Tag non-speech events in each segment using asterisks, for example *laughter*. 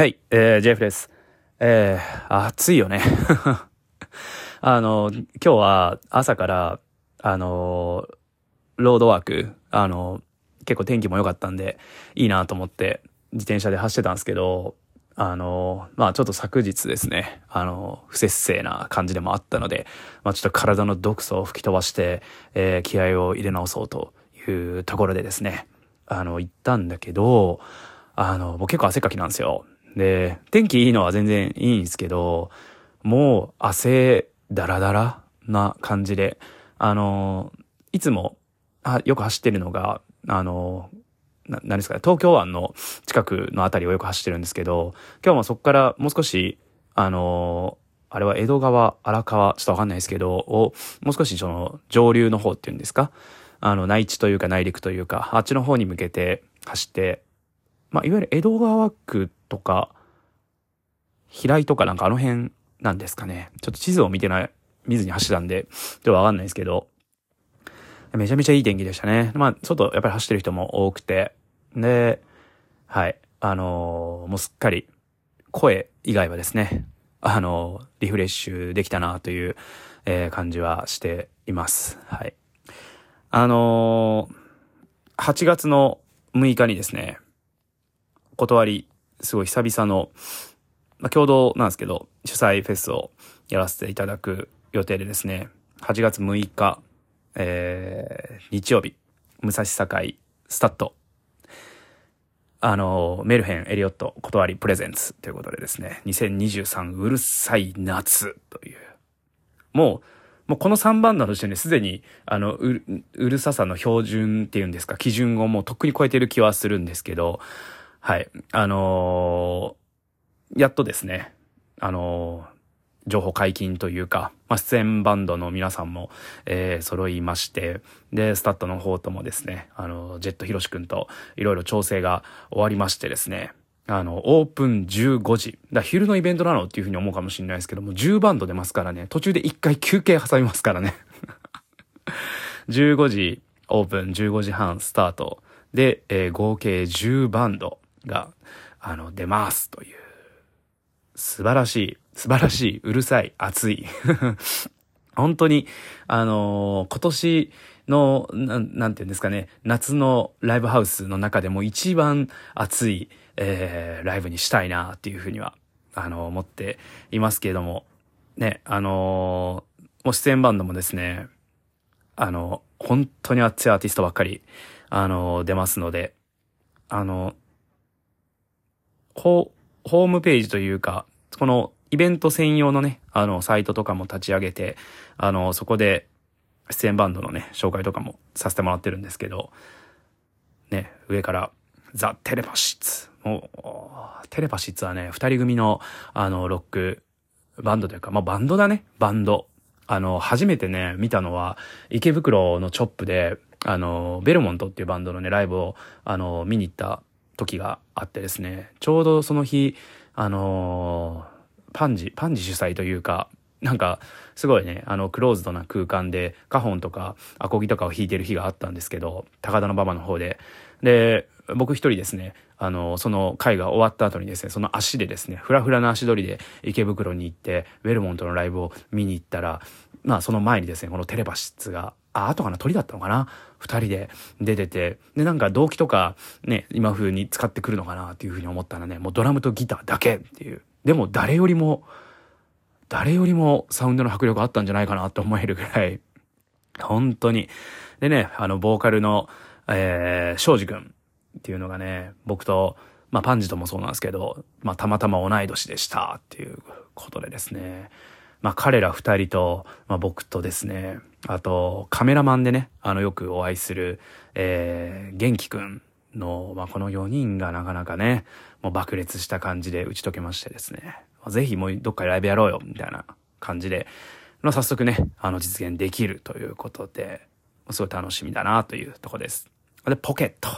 はい、えー、JF です。えー、暑いよね。*laughs* あの、今日は朝から、あの、ロードワーク、あの、結構天気も良かったんで、いいなと思って自転車で走ってたんですけど、あの、まあちょっと昨日ですね、あの、不節制な感じでもあったので、まあちょっと体の毒素を吹き飛ばして、えー気合を入れ直そうというところでですね、あの、行ったんだけど、あの、僕結構汗かきなんですよ。で、天気いいのは全然いいんですけど、もう汗だらだらな感じで、あの、いつも、あよく走ってるのが、あの、な何ですかね、東京湾の近くのあたりをよく走ってるんですけど、今日もそこからもう少し、あの、あれは江戸川、荒川、ちょっとわかんないですけど、を、もう少しその上流の方っていうんですか、あの、内地というか内陸というか、あっちの方に向けて走って、まあ、いわゆる江戸川区とか、平井とかなんかあの辺なんですかね。ちょっと地図を見てない、見ずに走ったんで、ちょっとわかんないですけど、めちゃめちゃいい天気でしたね。まあ、外やっぱり走ってる人も多くて、で、はい、あのーもうすっかり声以外はですね、あのーリフレッシュできたなという、えー感じはしています。はい。あのー8月の6日にですね、断り、すごい久々の、まあ、共同なんですけど、主催フェスをやらせていただく予定でですね、8月6日、えー、日曜日、武蔵境スタッド、あの、メルヘン、エリオット、断りプレゼンツということでですね、2023うるさい夏という、もう、もうこの3バンドの時点ですでに、あの、うるうるささの標準っていうんですか、基準をもうとっくに超えてる気はするんですけど、はい。あのーやっとですね、あのー情報解禁というか、まあ、出演バンドの皆さんも、えー揃いまして、で、スタッドの方ともですね、あの、ジェットヒロシ君といろいろ調整が終わりましてですね、あの、オープン15時。だ昼のイベントなのっていうふうに思うかもしれないですけども、10バンド出ますからね、途中で1回休憩挟みますからね。*laughs* 15時オープン、15時半スタートで、えー合計10バンドが、あの、出ますという。素晴らしい、素晴らしい、うるさい、熱い。*laughs* 本当に、あのー今年の、な、なんていうんですかね、夏のライブハウスの中でも一番熱い、えーライブにしたいなっていうふうには、あの思っていますけれども、ね、あのーもう出演バンドもですね、あの、本当に熱いアーティストばっかり、あの、出ますので、あの、ホホームページというか、このイベント専用のね、あの、サイトとかも立ち上げて、あの、そこで出演バンドのね、紹介とかもさせてもらってるんですけど、ね、上から、ザ・テレパシッツ。もう、テレパシッツはね、二人組の、あの、ロックバンドというか、まあ、バンドだね、バンド。あの、初めてね、見たのは、池袋のチョップで、あの、ベルモントっていうバンドのね、ライブを、あの、見に行った時があってですね、ちょうどその日、あの、パンジ、パンジ主催というか、なんか、すごいね、あの、クローズドな空間で、カホンとか、アコギとかを弾いてる日があったんですけど、高田馬場の方で。で、僕一人ですね、あの、その会が終わった後にですね、その足でですね、ふらふらな足取りで池袋に行って、ウェルモントのライブを見に行ったら、まあその前にですね、このテレパシッツが、あ、後かな？鳥だったのかな？二人で出てて、で、なんか動機とかね、今風に使ってくるのかなっていう風に思ったらね、もうドラムとギターだけっていう。でも誰よりも、誰よりもサウンドの迫力あったんじゃないかなと思えるぐらい、本当に。でね、あの、ボーカルの、えー、庄司くんっていうのがね、僕と、まあ、パンジともそうなんですけど、まあ、たまたま同い年でしたっていうことでですね、まあ、彼ら二人と、まあ、僕とですね、あと、カメラマンでね、あの、よくお会いする、えー、元気くんの、まあ、この4人がなかなかね、もう爆裂した感じで打ち解けましてですね、ぜひもうどっかライブやろうよ、みたいな感じで、まあ、早速ね、あの、実現できるということで、すごい楽しみだなというとこです。で、ポケット。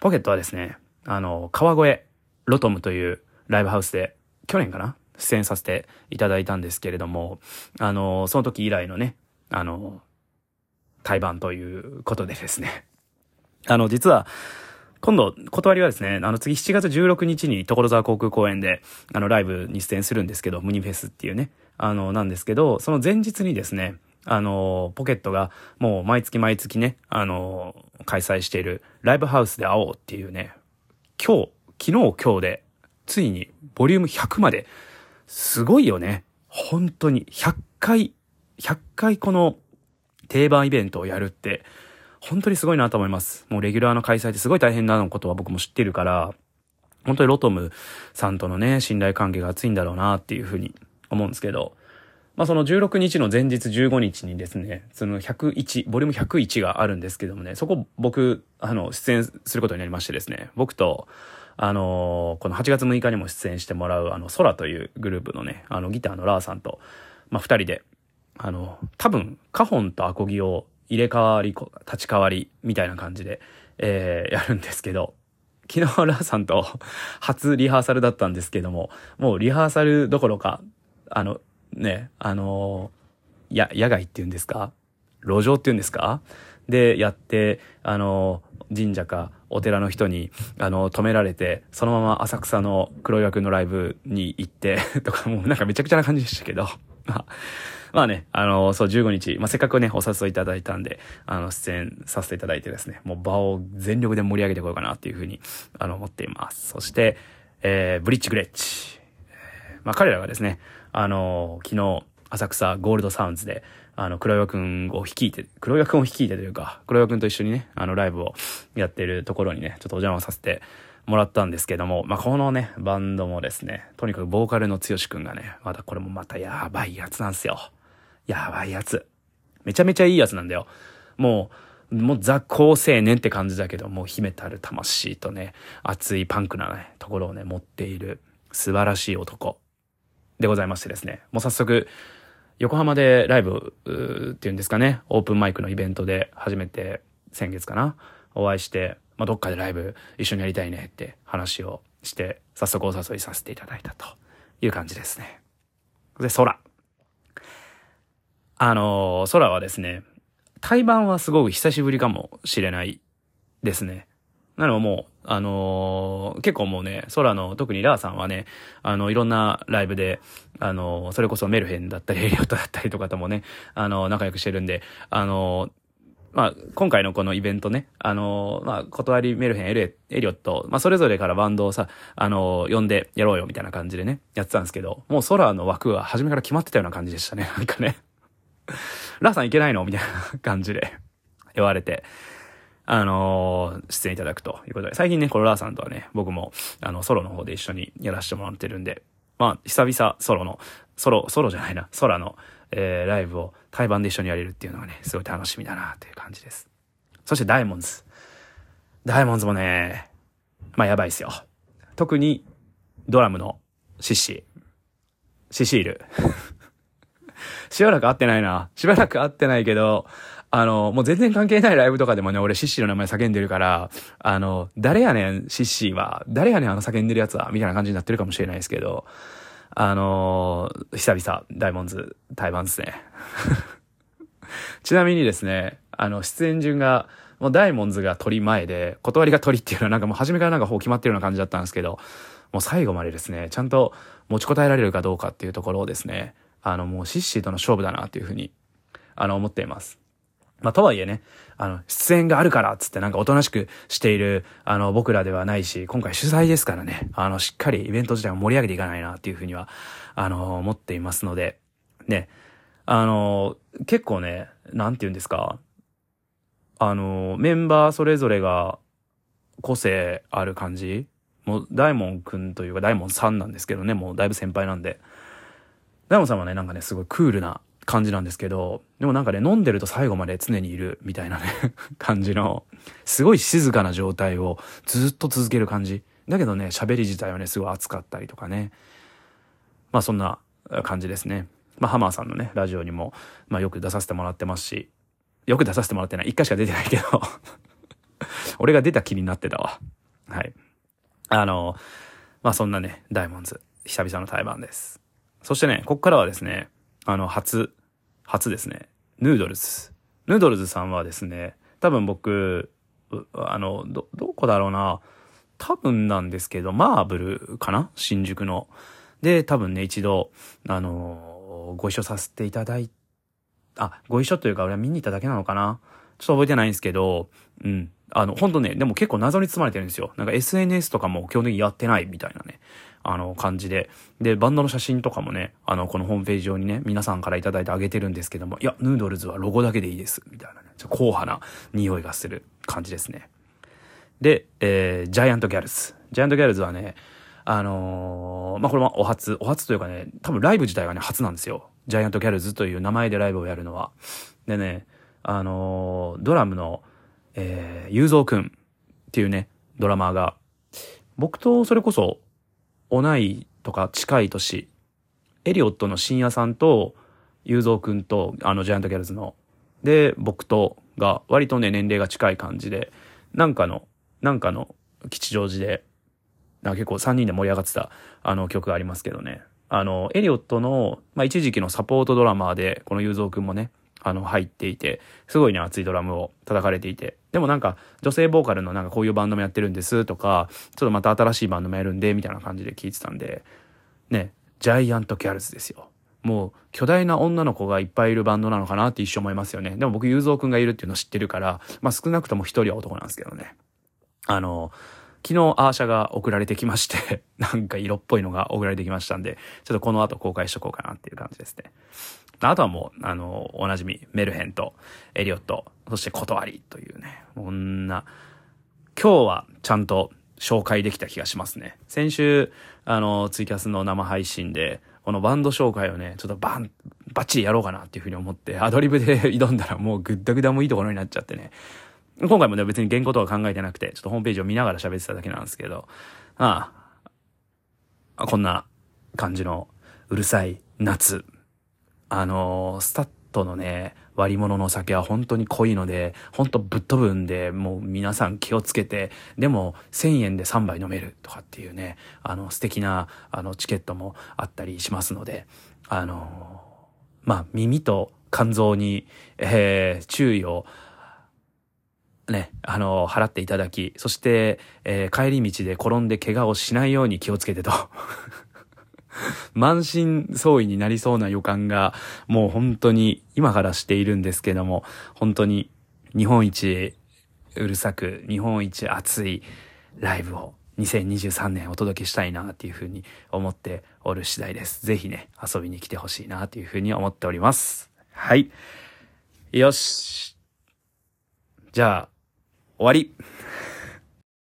ポケットはですね、あの、川越ロトムというライブハウスで、去年かな？出演させていただいたんですけれども、あの、その時以来のね、あの、対バンということでですね。*laughs* あの、実は、今度、断りはですね、あの次7月16日に所沢航空公園で、あのライブに出演するんですけど、ムニフェスっていうね、あの、なんですけど、その前日にですね、あの、ポケットがもう毎月毎月ね、あの、開催しているライブハウスで会おうっていうね、今日、昨日今日で、ついにボリューム100まで、すごいよね。本当に。100回、100回この定番イベントをやるって、本当にすごいなと思います。もうレギュラーの開催ってすごい大変なのことは僕も知ってるから、本当にロトムさんとのね、信頼関係が厚いんだろうなっていうふうに思うんですけど、まあその16日の前日15日にですね、その101、ボリューム101があるんですけどもね、そこ僕、あの、出演することになりましてですね、僕と、あのこの8月6日にも出演してもらう、あの、空というグループのね、あの、ギターのラーさんと、まあ二人で、あの、多分、カホンとアコギを入れ替わり、立ち替わり、みたいな感じで、えー、やるんですけど、昨日ラーさんと *laughs* 初リハーサルだったんですけども、もうリハーサルどころか、あの、ね、あのー、や、野外っていうんですか路上っていうんですかで、やって、あのー、神社かお寺の人に、あの、止められて、そのまま浅草の黒岩くんのライブに行って *laughs* とか、もうなんかめちゃくちゃな感じでしたけど、まあね、あの、そう、15日、まあ、せっかくね、お誘いいただいたんで、あの、出演させていただいてですね、もう場を全力で盛り上げてこようかなっていうふうに、あの、思っています。そして、えー、ブリッジグレッチ。まあ、彼らがですね、あの、昨日、浅草ゴールドサウンズで、あの、黒岩くんを率いて、黒岩くんを率いてというか、黒岩くんと一緒にね、あの、ライブをやってるところにね、ちょっとお邪魔させてもらったんですけども、まあ、このね、バンドもですね、とにかくボーカルの剛くんがね、またこれもまたやばいやつなんですよ。やばいやつ。めちゃめちゃいいやつなんだよ。もう、もうザ・高青年って感じだけど、もう秘めたる魂とね、熱いパンクなね、ところをね、持っている素晴らしい男でございましてですね。もう早速、横浜でライブっていうんですかね、オープンマイクのイベントで初めて先月かな、お会いして、まあ、どっかでライブ一緒にやりたいねって話をして、早速お誘いさせていただいたという感じですね。で、空。あの、空はですね、対バンはすごく久しぶりかもしれないですね。なのもう、あのー、結構もうね、空の、特にラーさんはね、あの、いろんなライブで、あのー、それこそメルヘンだったり、エリオットだったりとかともね、あのー、仲良くしてるんで、あのまあ、今回のこのイベントね、あのまあ、断りメルヘン、エレ、エリオット、まあ、それぞれからバンドをさ、あの呼んでやろうよみたいな感じでね、やってたんですけど、もう空の枠は初めから決まってたような感じでしたね、なんかね。ラーさんいけないの？みたいな感じで *laughs* 言われて、あのー、出演いただくということで、最近ね、このラーさんとはね、僕も、あの、ソロの方で一緒にやらせてもらってるんで、まあ、久々ソロの、ソロ、ソロじゃないな、空の、えー、ライブを対バンで一緒にやれるっていうのがね、すごい楽しみだなという感じです。そしてダイモンズ。ダイモンズもね、まあやばいっすよ。特に、ドラムのシッシ。シシール。しばらく会ってないな。しばらく会ってないけど、あの、もう全然関係ないライブとかでもね、俺シッシーの名前叫んでるから、あの、誰やねん、シッシーは。誰やねん、あの叫んでるやつは。みたいな感じになってるかもしれないですけど、あの久々、ダイモンズ、対バンですね。ちなみにですね、あの、出演順が、もうダイモンズが鳥前で、断りが鳥っていうのはなんかもう初めからなんかほう決まってるような感じだったんですけど、もう最後までですね、ちゃんと持ちこたえられるかどうかっていうところをですね、あの、もうシッシーとの勝負だなっていうふうに、あの、思っています。まあ、とはいえね、あの、出演があるからつってなんかおとなしくしている、あの、僕らではないし、今回主催ですからね、あの、しっかりイベント自体を盛り上げていかないなっていうふうには、あの、思っていますので、ね、あの、結構ね、なんて言うんですか、あの、メンバーそれぞれが個性ある感じもう、大門くんというか大門さんなんですけどね、もうだいぶ先輩なんで。大門さんはね、なんかね、すごいクールな感じなんですけど、でもなんかね、飲んでると最後まで常にいるみたいなね *laughs* 感じの、すごい静かな状態をずっと続ける感じ。だけどね、喋り自体はね、すごい熱かったりとかね。まあそんな感じですね。まあハマーさんのね、ラジオにも、まあよく出させてもらってますし、よく出させてもらってない。一回しか出てないけど *laughs* 俺が出た気になってたわ。はい。あの、まあそんなね、ダイモンズ、久々の対バンです。そしてね、こっからはですね、あの、初、初ですね。ヌードルズ。ヌードルズさんはですね、多分僕、あの、ど、どこだろうな。多分なんですけど、マーブルかな？新宿の。で、多分ね、一度、あの、ご一緒させていただいあ、ご一緒というか俺は見に行っただけなのかな？ちょっと覚えてないんですけど、うん。あの、ほんとね、でも結構謎に包まれてるんですよ。なんか SNS とかも基本的にやってないみたいなね、あの、感じで。で、バンドの写真とかもね、あの、このホームページ上にね、皆さんからいただいてあげてるんですけども、いや、ヌードルズはロゴだけでいいです。みたいなね、ちょ硬派な匂いがする感じですね。で、えー、ジャイアントギャルズ。ジャイアントギャルズはね、あのー、まあ、これはお初、お初というかね、多分ライブ自体がね、初なんですよ。ジャイアントギャルズという名前でライブをやるのは。でね、あのー、ドラムの、えー、ゆうぞうくんっていうね、ドラマーが、僕とそれこそ、同いとか近い年、エリオットの深夜さんと、ゆうぞうくんと、あの、ジャイアントギャルズの、で、僕とが、割とね、年齢が近い感じで、なんかの、なんかの吉祥寺で、なんか結構3人で盛り上がってた、あの曲がありますけどね。あの、エリオットの、まあ、一時期のサポートドラマーで、このゆうぞうくんもね、あの、入っていて、すごいね、熱いドラムを叩かれていて。でもなんか、女性ボーカルのなんかこういうバンドもやってるんですとか、ちょっとまた新しいバンドもやるんで、みたいな感じで聞いてたんで、ね、ジャイアントギャルズですよ。もう、巨大な女の子がいっぱいいるバンドなのかなって一瞬思いますよね。でも僕、ゆうぞうくんがいるっていうの知ってるから、まあ少なくとも一人は男なんですけどね。あの、昨日アーシャが送られてきまして *laughs* なんか色っぽいのが送られてきましたんで、ちょっとこの後公開しとこうかなっていう感じですね。あとはもう、あの、おなじみ、メルヘンと、エリオット、そして断りというね、こんな、今日はちゃんと紹介できた気がしますね。先週、あの、ツイキャスの生配信で、このバンド紹介をね、ちょっとバン、バッチリやろうかなっていうふうに思って、アドリブで *laughs* 挑んだらもうグッダグダもいいところになっちゃってね。今回もね、別に原稿とか考えてなくて、ちょっとホームページを見ながら喋ってただけなんですけど、ああ、こんな感じのうるさい夏。あの、スタッドのね、割物のお酒は本当に濃いので、本当ぶっ飛ぶんで、もう皆さん気をつけて、でも1000円で3杯飲めるとかっていうね、あの素敵なあのチケットもあったりしますので、あの、まあ耳と肝臓に、えー、注意をね、あの、払っていただき、そして、えー、帰り道で転んで怪我をしないように気をつけてと。*laughs* 満身創痍になりそうな予感が、もう本当に今からしているんですけども、本当に日本一うるさく、日本一熱いライブを2023年お届けしたいなっていうふうに思っておる次第です。ぜひね、遊びに来てほしいなというふうに思っております。はい。よし。じゃあ、終わり